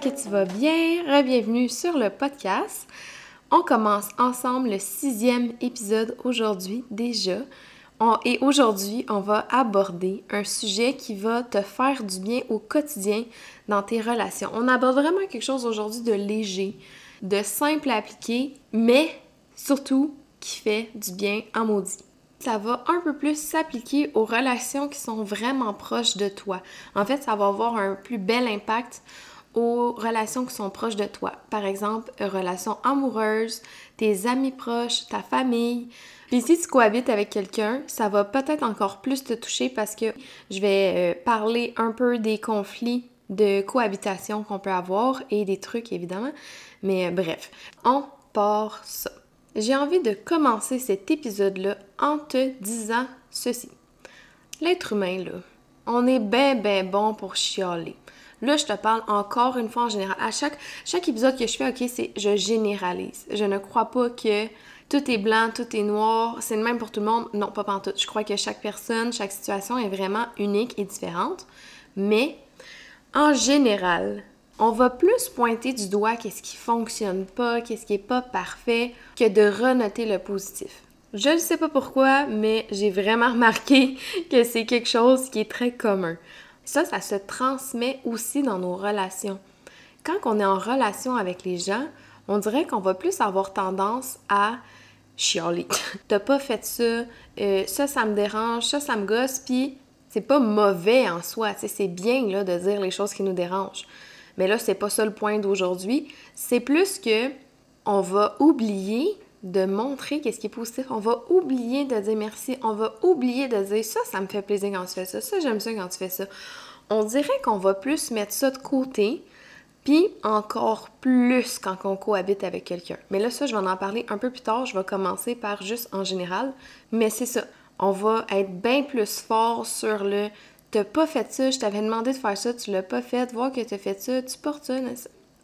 Que tu vas bien. Bienvenue sur le podcast. On commence ensemble le sixième épisode aujourd'hui déjà. et aujourd'hui, on va aborder un sujet qui va te faire du bien au quotidien dans tes relations. On aborde vraiment quelque chose aujourd'hui de léger, de simple à appliquer, mais surtout qui fait du bien en maudit ça va un peu plus s'appliquer aux relations qui sont vraiment proches de toi. En fait, ça va avoir un plus bel impact aux relations qui sont proches de toi. Par exemple, relations amoureuses, tes amis proches, ta famille. Puis si tu cohabites avec quelqu'un, ça va peut-être encore plus te toucher parce que je vais euh, parler un peu des conflits de cohabitation qu'on peut avoir et des trucs évidemment. Mais euh, bref, on part ça. J'ai envie de commencer cet épisode-là en te disant ceci. L'être humain, là, on est ben ben bon pour chialer. Là, je te parle encore une fois en général. À chaque, épisode que je fais, ok, c'est je généralise. Je ne crois pas que tout est blanc, tout est noir, c'est le même pour tout le monde. Non, pas tout. Je crois que chaque personne, chaque situation est vraiment unique et différente. Mais en général, on va plus pointer du doigt qu'est-ce qui fonctionne pas, qu'est-ce qui est pas parfait, que de renoter le positif. Je ne sais pas pourquoi, mais j'ai vraiment remarqué que c'est quelque chose qui est très commun. Ça, ça se transmet aussi dans nos relations. Quand on est en relation avec les gens, on dirait qu'on va plus avoir tendance à chialer. T'as pas fait ça, euh, ça, ça me dérange, ça, ça me gosse, puis c'est pas mauvais en soi, c'est bien là, de dire les choses qui nous dérangent. Mais là, c'est pas ça le point d'aujourd'hui. C'est plus que on va oublier de montrer qu'est-ce qui est positif. On va oublier de dire merci. On va oublier de dire ça, ça me fait plaisir quand tu fais ça. Ça, j'aime ça quand tu fais ça. On dirait qu'on va plus mettre ça de côté, puis encore plus quand on cohabite avec quelqu'un. Mais là, ça, je vais en parler un peu plus tard. Je vais commencer par juste en général. Mais c'est ça. On va être bien plus fort sur le t'as pas fait ça, je t'avais demandé de faire ça, tu l'as pas fait, voir que t'as fait ça, tu portes ça.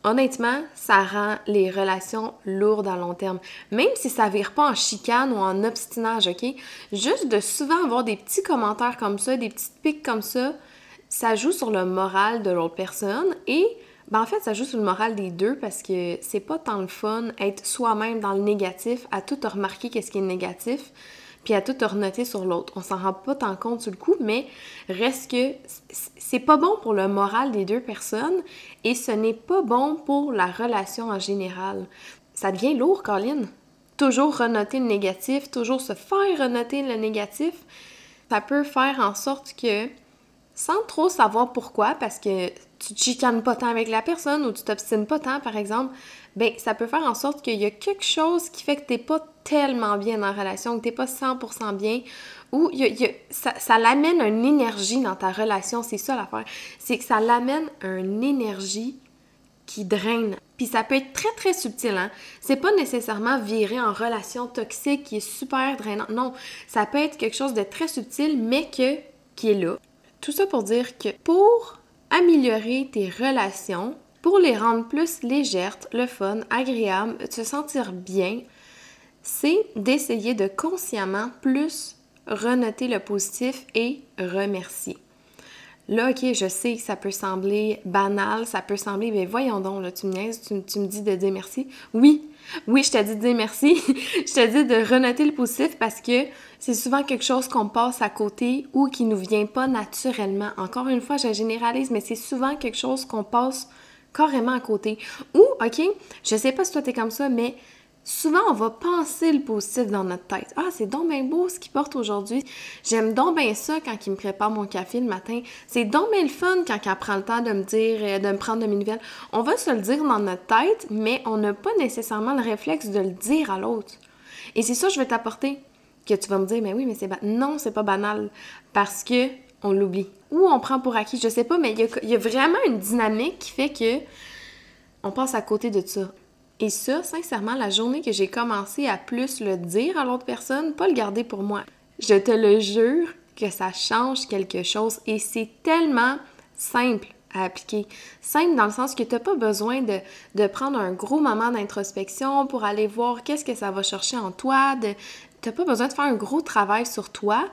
Honnêtement, ça rend les relations lourdes à long terme. Même si ça vire pas en chicane ou en obstinage, OK? Juste de souvent avoir des petits commentaires comme ça, des petites piques comme ça, ça joue sur le moral de l'autre personne et ben en fait, ça joue sur le moral des deux parce que c'est pas tant le fun être soi-même dans le négatif, à tout remarquer qu'est-ce qui est négatif puis à tout renoter sur l'autre. On s'en rend pas tant compte sur le coup, mais reste que c'est pas bon pour le moral des deux personnes et ce n'est pas bon pour la relation en général. Ça devient lourd, Colin. Toujours renoter le négatif, toujours se faire renoter le négatif, ça peut faire en sorte que, sans trop savoir pourquoi, parce que tu te chicanes pas tant avec la personne ou tu t'obstines pas tant, par exemple, ben ça peut faire en sorte qu'il y a quelque chose qui fait que t'es pas tellement bien la relation, que t'es pas 100% bien, ou ça, l'amène une énergie dans ta relation, c'est ça l'affaire. C'est que ça l'amène une énergie qui draine. Puis ça peut être très très subtil, hein. C'est pas nécessairement virer en relation toxique qui est super drainant. Non, ça peut être quelque chose de très subtil, mais que qui est là. Tout ça pour dire que pour améliorer tes relations, pour les rendre plus légères, le fun, agréable, se sentir bien, c'est d'essayer de consciemment plus renoter le positif et remercier. Là, ok, je sais que ça peut sembler banal, ça peut sembler, mais voyons donc, là, tu me niaises, tu, me dis de dire merci. Oui, oui, je te dis de dire merci. je te dis de renoter le positif parce que c'est souvent quelque chose qu'on passe à côté ou qui nous vient pas naturellement. Encore une fois, je généralise, mais c'est souvent quelque chose qu'on passe carrément à côté. Ou, ok, je sais pas si toi t'es comme ça, mais souvent on va penser le positif dans notre tête. Ah, c'est donc bien beau ce qu'il porte aujourd'hui. J'aime donc bien ça quand il me prépare mon café le matin. C'est donc bien le fun quand il prend le temps de me dire, euh, de me prendre de mes nouvelles. On va se le dire dans notre tête, mais on n'a pas nécessairement le réflexe de le dire à l'autre. Et c'est ça que je vais t'apporter. Que tu vas me dire, mais oui, mais c'est banal. Non, c'est pas banal. Parce que on l'oublie. Ou on prend pour acquis, je sais pas, mais il y, y a, vraiment une dynamique qui fait que on passe à côté de ça. Et ça, sincèrement, la journée que j'ai commencé à plus le dire à l'autre personne, pas le garder pour moi, je te le jure que ça change quelque chose et c'est tellement simple à appliquer. Simple dans le sens que tu n'as pas besoin de, de, prendre un gros moment d'introspection pour aller voir qu'est-ce que ça va chercher en toi. Tu n'as pas besoin de faire un gros travail sur toi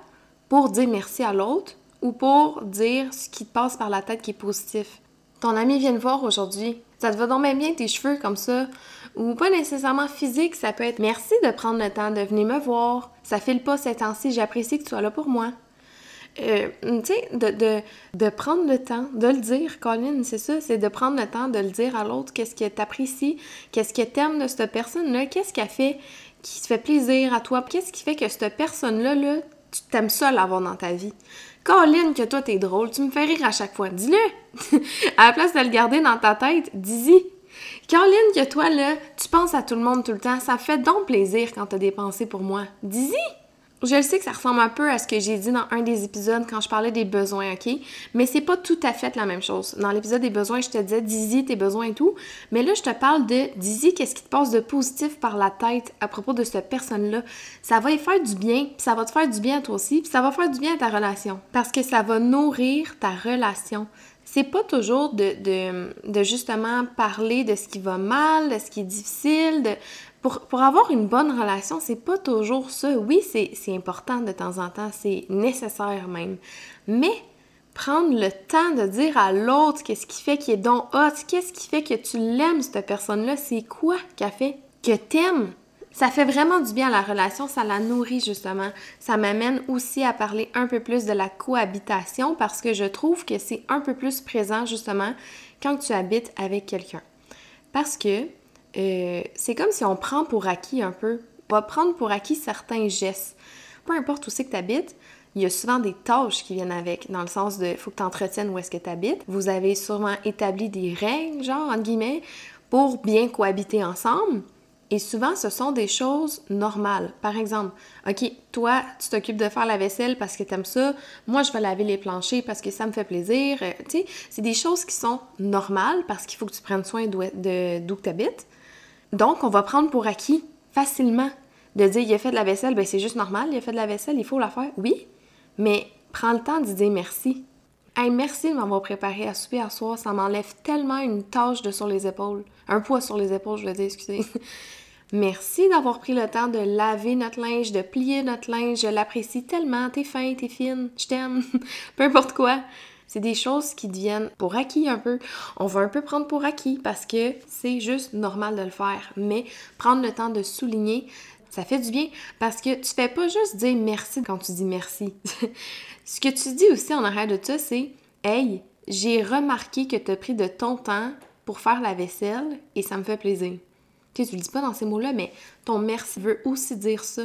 pour dire merci à l'autre ou pour dire ce qui te passe par la tête qui est positif ton ami vient te voir aujourd'hui, ça te va donc bien tes cheveux comme ça, ou pas nécessairement physique, ça peut être merci de prendre le temps de venir me voir, ça file pas ces temps-ci, j'apprécie que tu sois là pour moi. Euh, tu sais, de, prendre le temps de le dire, Colin, c'est ça, c'est de prendre le temps de le dire à l'autre, qu'est-ce que t'apprécies, qu'est-ce que t'aimes de cette personne-là, qu'est-ce qu'elle fait qui se fait plaisir à toi, qu'est-ce qui fait que cette personne-là, là, tu t'aimes ça l'avoir dans ta vie. Colin, que toi, t'es drôle, tu me fais rire à chaque fois, dis-le! à la place de le garder dans ta tête, dis-y! Caroline, que toi, là, tu penses à tout le monde tout le temps, ça fait donc plaisir quand t'as des pensées pour moi. Dis-y! Je le sais que ça ressemble un peu à ce que j'ai dit dans un des épisodes quand je parlais des besoins, OK? Mais c'est pas tout à fait la même chose. Dans l'épisode des besoins, je te disais dis tes besoins et tout. Mais là, je te parle de dis qu'est-ce qui te passe de positif par la tête à propos de cette personne-là. Ça va y faire du bien, puis ça va te faire du bien à toi aussi, puis ça va faire du bien à ta relation. Parce que ça va nourrir ta relation c'est pas toujours de, de, justement parler de ce qui va mal, de ce qui est difficile, de, pour, avoir une bonne relation, c'est pas toujours ça. Oui, c'est important de temps en temps, c'est nécessaire même. Mais prendre le temps de dire à l'autre qu'est-ce qui fait qu'il est donc hot, qu'est-ce qui fait que tu l'aimes, cette personne-là, c'est quoi a fait que t'aimes? Ça fait vraiment du bien à la relation, ça la nourrit justement. Ça m'amène aussi à parler un peu plus de la cohabitation parce que je trouve que c'est un peu plus présent justement quand tu habites avec quelqu'un. Parce que euh, c'est comme si on prend pour acquis un peu. On va prendre pour acquis certains gestes. Peu importe où c'est que tu habites, il y a souvent des tâches qui viennent avec, dans le sens de faut que tu entretiennes où est-ce que tu habites. Vous avez sûrement établi des règles, genre, entre guillemets, pour bien cohabiter ensemble. Et souvent, ce sont des choses normales. Par exemple, OK, toi, tu t'occupes de faire la vaisselle parce que tu aimes ça. Moi, je vais laver les planchers parce que ça me fait plaisir. Euh, tu sais, c'est des choses qui sont normales parce qu'il faut que tu prennes soin d'où tu habites. Donc, on va prendre pour acquis facilement de dire il a fait de la vaisselle, ben c'est juste normal, il a fait de la vaisselle, il faut la faire. Oui, mais prends le temps de dire merci. Hey, merci de m'avoir préparé à souper à soir, ça m'enlève tellement une tâche de sur les épaules. Un poids sur les épaules, je veux dire, excusez. Merci d'avoir pris le temps de laver notre linge, de plier notre linge. Je l'apprécie tellement. T'es fin, t'es fine, je t'aime. Peu importe quoi. C'est des choses qui deviennent pour acquis un peu. On va un peu prendre pour acquis parce que c'est juste normal de le faire. Mais prendre le temps de souligner, ça fait du bien parce que tu fais pas juste dire merci quand tu dis merci. Ce que tu dis aussi en arrière de ça, c'est Hey, j'ai remarqué que tu as pris de ton temps pour faire la vaisselle et ça me fait plaisir. Tu tu le dis pas dans ces mots-là, mais ton merci veut aussi dire ça.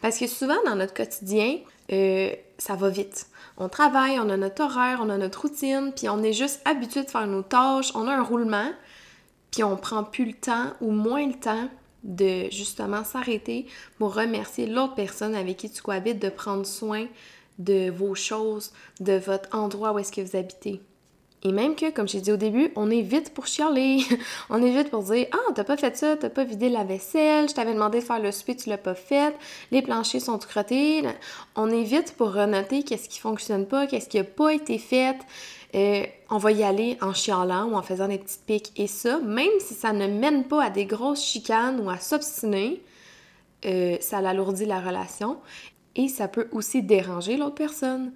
Parce que souvent dans notre quotidien, euh, ça va vite. On travaille, on a notre horaire, on a notre routine, puis on est juste habitué de faire nos tâches, on a un roulement, puis on prend plus le temps ou moins le temps de justement s'arrêter pour remercier l'autre personne avec qui tu cohabites de prendre soin de vos choses, de votre endroit où est-ce que vous habitez. Et même que, comme j'ai dit au début, on est vite pour chialer. on est vite pour dire Ah, t'as pas fait ça, t'as pas vidé la vaisselle, je t'avais demandé de faire le souper, tu l'as pas fait, les planchers sont crottés. On est vite pour renoter qu'est-ce qui fonctionne pas, qu'est-ce qui a pas été fait. Euh, on va y aller en chialant ou en faisant des petites piques. Et ça, même si ça ne mène pas à des grosses chicanes ou à s'obstiner, euh, ça alourdit la relation et ça peut aussi déranger l'autre personne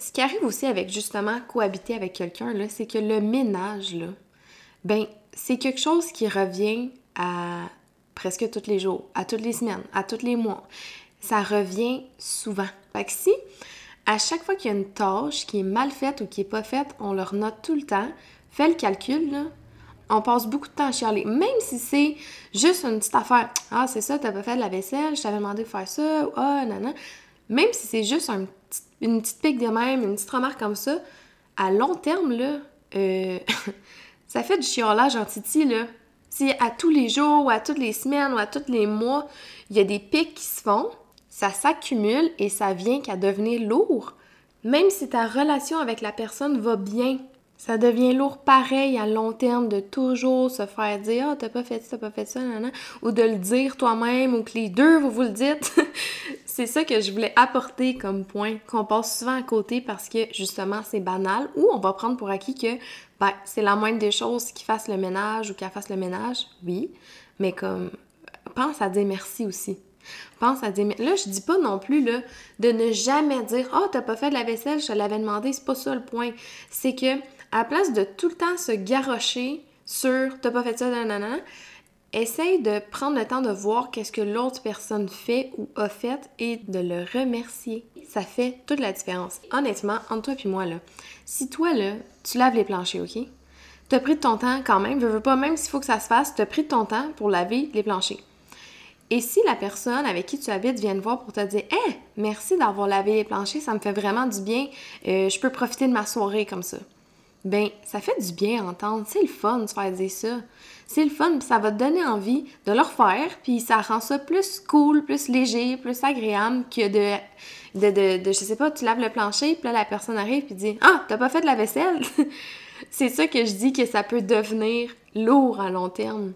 ce qui arrive aussi avec justement cohabiter avec quelqu'un, c'est que le ménage, là, ben, c'est quelque chose qui revient à presque tous les jours, à toutes les semaines, à tous les mois. Ça revient souvent. Fait que si, à chaque fois qu'il y a une tâche qui est mal faite ou qui est pas faite, on leur note tout le temps, fais le calcul, là, on passe beaucoup de temps à chialer. Même si c'est juste une petite affaire. Ah, c'est ça, t'as pas fait de la vaisselle, je t'avais demandé de faire ça, ah, non, non. Même si c'est juste un une petite pique de même, une petite remarque comme ça, à long terme, là, euh, ça fait du chiolage en titi, là. Si à tous les jours, ou à toutes les semaines, ou à tous les mois, il y a des pics qui se font, ça s'accumule et ça vient qu'à devenir lourd. Même si ta relation avec la personne va bien, ça devient lourd pareil à long terme de toujours se faire dire Ah, t'as pas fait ça, t'as pas fait ça, nan, ou de le dire toi-même, ou que les deux vous vous le dites. c'est ça que je voulais apporter comme point, qu'on passe souvent à côté parce que justement c'est banal, ou on va prendre pour acquis que ben, c'est la moindre des choses qui fasse le ménage ou qu'elle fasse le ménage, oui, mais comme pense à dire merci aussi. Pense à dire. Là, je dis pas non plus de ne jamais dire oh, t'as pas fait de la vaisselle, je te l'avais demandé. C'est pas ça le point. C'est que À la place de tout le temps se garrocher sur t'as pas fait ça, nanana, essaye de prendre le temps de voir qu'est-ce que l'autre personne fait ou a fait et de le remercier. Ça fait toute la différence. Honnêtement, entre toi et moi, là, si toi, là, tu laves les planchers, OK? T'as pris de ton temps quand même, veux pas, même s'il faut que ça se fasse, t'as pris de ton temps pour laver les planchers. Et si la personne avec qui tu habites vient te voir pour te dire Hé, merci d'avoir lavé les planchers, ça me fait vraiment du bien, euh, je peux profiter de ma soirée comme ça. Ben, ça fait du bien à entendre. C'est le fun de se faire dire ça. C'est le fun, puis ça va te donner envie de le refaire, puis ça rend ça plus cool, plus léger, plus agréable que de, de, de, de je sais pas, tu laves le plancher, puis là, la personne arrive, puis dit Ah, t'as pas fait de la vaisselle C'est ça que je dis que ça peut devenir lourd à long terme.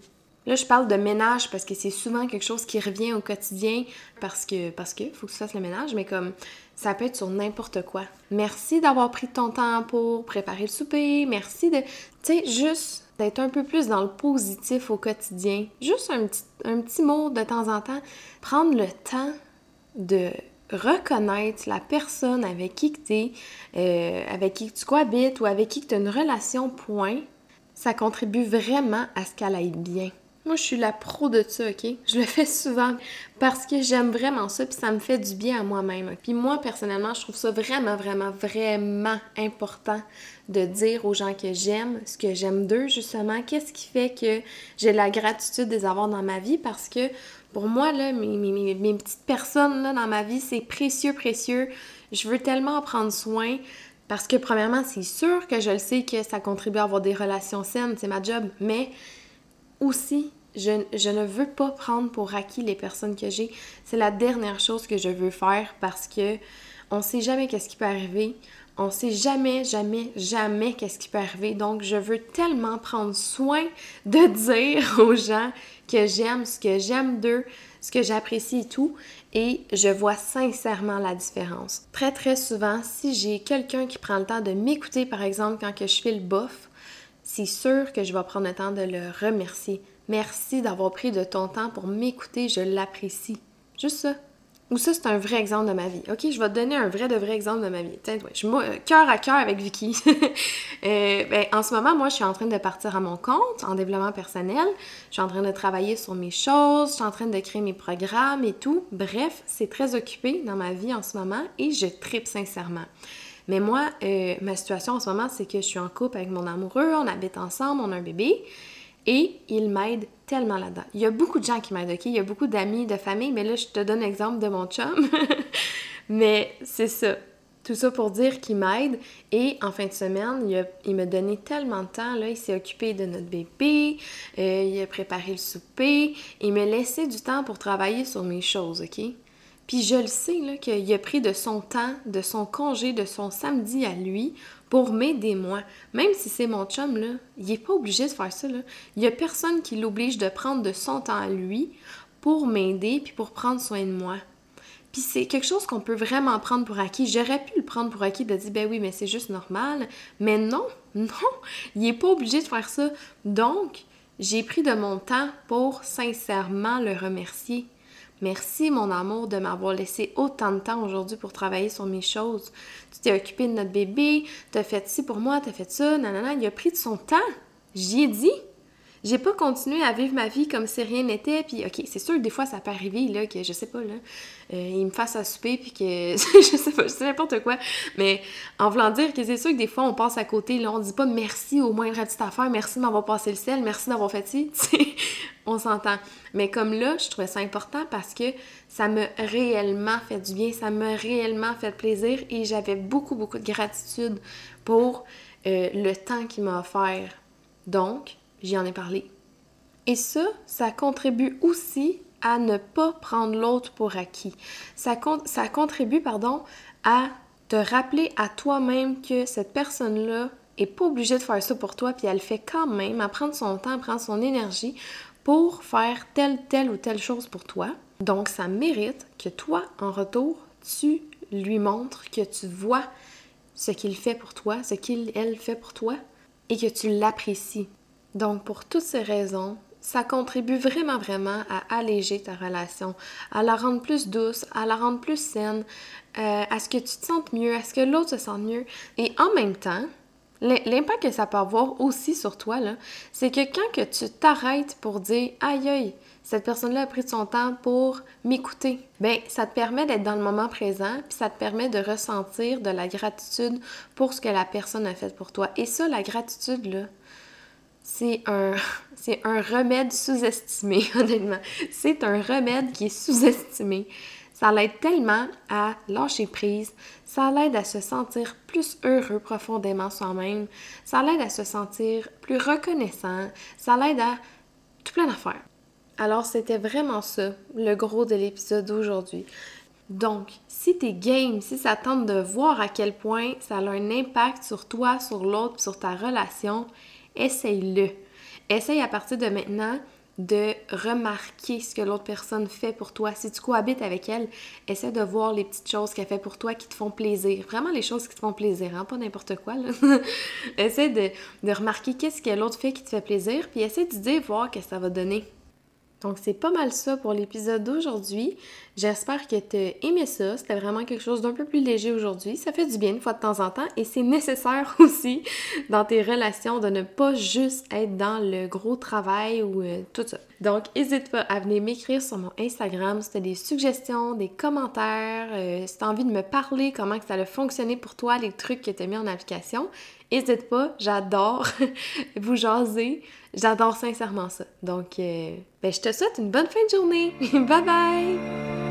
Là, je parle de ménage parce que c'est souvent quelque chose qui revient au quotidien parce que parce que faut que tu fasses le ménage, mais comme ça peut être sur n'importe quoi. Merci d'avoir pris ton temps pour préparer le souper. Merci de, tu sais, juste d'être un peu plus dans le positif au quotidien. Juste un petit, un petit mot de temps en temps. Prendre le temps de reconnaître la personne avec qui tu es, euh, avec qui tu cohabites ou avec qui tu as une relation, point. Ça contribue vraiment à ce qu'elle aille bien. Moi, je suis la pro de ça, OK? Je le fais souvent parce que j'aime vraiment ça, puis ça me fait du bien à moi-même. Puis moi, personnellement, je trouve ça vraiment, vraiment, vraiment important de dire aux gens que j'aime, ce que j'aime d'eux, justement. Qu'est-ce qui fait que j'ai la gratitude de les avoir dans ma vie? Parce que pour moi, là, mes, mes, mes petites personnes là, dans ma vie, c'est précieux, précieux. Je veux tellement en prendre soin. Parce que, premièrement, c'est sûr que je le sais que ça contribue à avoir des relations saines, c'est ma job, mais aussi, je, ne veux pas prendre pour acquis les personnes que j'ai. C'est la dernière chose que je veux faire parce que on sait jamais qu'est-ce qui peut arriver. On sait jamais, jamais, jamais qu'est-ce qui peut arriver. Donc, je veux tellement prendre soin de dire aux gens que j'aime, ce que j'aime d'eux, ce que j'apprécie et tout. Et je vois sincèrement la différence. Très, très souvent, si j'ai quelqu'un qui prend le temps de m'écouter, par exemple, quand que je fais le bof, c'est sûr que je vais prendre le temps de le remercier. Merci d'avoir pris de ton temps pour m'écouter, je l'apprécie. Juste ça. Ou ça, c'est un vrai exemple de ma vie. OK, je vais te donner un vrai de vrai exemple de ma vie. Tiens, ouais, je suis euh, cœur à cœur avec Vicky. euh, ben, en ce moment, moi, je suis en train de partir à mon compte en développement personnel. Je suis en train de travailler sur mes choses, je suis en train de créer mes programmes et tout. Bref, c'est très occupé dans ma vie en ce moment et je tripe sincèrement. Mais moi, euh, ma situation en ce moment, c'est que je suis en couple avec mon amoureux, on habite ensemble, on a un bébé. Et il m'aide tellement là-dedans. Il y a beaucoup de gens qui m'aident, OK? Il y a beaucoup d'amis, de famille, mais là, je te donne l'exemple de mon chum. mais c'est ça. Tout ça pour dire qu'il m'aide. Et en fin de semaine, il, m'a donné tellement de temps. Là. Il s'est occupé de notre bébé, euh, il a préparé le souper. Il m'a laissé du temps pour travailler sur mes choses, OK? Puis je le sais, qu'il a pris de son temps, de son congé, de son samedi à lui pour m'aider moi. Même si c'est mon chum, là, il n'est pas obligé de faire ça. Il n'y a personne qui l'oblige de prendre de son temps à lui pour m'aider puis pour prendre soin de moi. Puis c'est quelque chose qu'on peut vraiment prendre pour acquis. J'aurais pu le prendre pour acquis de dire, ben oui, mais c'est juste normal. Mais non, non, il n'est pas obligé de faire ça. Donc, j'ai pris de mon temps pour sincèrement le remercier. Merci, mon amour, de m'avoir laissé autant de temps aujourd'hui pour travailler sur mes choses. Tu t'es occupé de notre bébé, t'as fait ci pour moi, t'as fait ça, nanana. Il a pris de son temps. J'y ai dit. J'ai pas continué à vivre ma vie comme si rien n'était. Puis, OK, c'est sûr que des fois, ça peut arriver, là, que je sais pas, là, euh, il me fasse à souper, puis que je sais pas, je sais n'importe quoi. Mais en voulant dire que c'est sûr que des fois, on passe à côté, là, on dit pas merci au moindre petite affaire, merci de m'avoir passé le sel, merci d'avoir fait ci. on s'entend. Mais comme là, je trouvais ça important parce que ça m'a réellement fait du bien, ça m'a réellement fait plaisir et j'avais beaucoup, beaucoup de gratitude pour euh, le temps qu'il m'a offert. Donc, j'y en ai parlé. Et ça, ça contribue aussi à ne pas prendre l'autre pour acquis. Ça, contribue, pardon, à te rappeler à toi-même que cette personne-là est pas obligée de faire ça pour toi, puis elle fait quand même, à prendre son temps, à prendre son énergie pour faire telle, telle ou telle chose pour toi. Donc, ça mérite que toi, en retour, tu lui montres que tu vois ce qu'il fait pour toi, ce qu'il, elle fait pour toi, et que tu l'apprécies. Donc, pour toutes ces raisons, ça contribue vraiment, vraiment à alléger ta relation, à la rendre plus douce, à la rendre plus saine, euh, à ce que tu te sentes mieux, à ce que l'autre se sente mieux. Et en même temps, L'impact que ça peut avoir aussi sur toi, c'est que quand tu t'arrêtes pour dire aïe aïe, cette personne-là a pris son temps pour m'écouter, ben ça te permet d'être dans le moment présent, puis ça te permet de ressentir de la gratitude pour ce que la personne a fait pour toi. Et ça, la gratitude, là, c'est un, remède sous-estimé, honnêtement. C'est un remède qui est sous-estimé. Ça l'aide tellement à lâcher prise, ça l'aide à se sentir plus heureux profondément soi-même, ça l'aide à se sentir plus reconnaissant, ça l'aide à tout plein d'affaires. Alors c'était vraiment ça, le gros de l'épisode d'aujourd'hui. Donc, si t'es game, si ça tente de voir à quel point ça a un impact sur toi, sur l'autre, sur ta relation, essaye-le. Essaye à partir de maintenant de remarquer ce que l'autre personne fait pour toi. Si tu cohabites avec elle, essaie de voir les petites choses qu'elle fait pour toi qui te font plaisir. Vraiment les choses qui te font plaisir, hein? pas n'importe quoi. essaie de, de remarquer qu'est-ce que l'autre fait qui te fait plaisir, puis essaie de dire, voir que ça va donner. Donc, c'est pas mal ça pour l'épisode d'aujourd'hui. J'espère que tu as aimé ça. C'était vraiment quelque chose d'un peu plus léger aujourd'hui. Ça fait du bien une fois de temps en temps et c'est nécessaire aussi dans tes relations de ne pas juste être dans le gros travail ou euh, tout ça. Donc, n'hésite pas à venir m'écrire sur mon Instagram si tu as des suggestions, des commentaires, euh, si tu as envie de me parler, comment ça a fonctionné pour toi, les trucs que tu as mis en application. N'hésite pas, j'adore vous jaser. J'adore sincèrement ça. Donc, euh, ben, je te souhaite une bonne fin de journée. bye bye!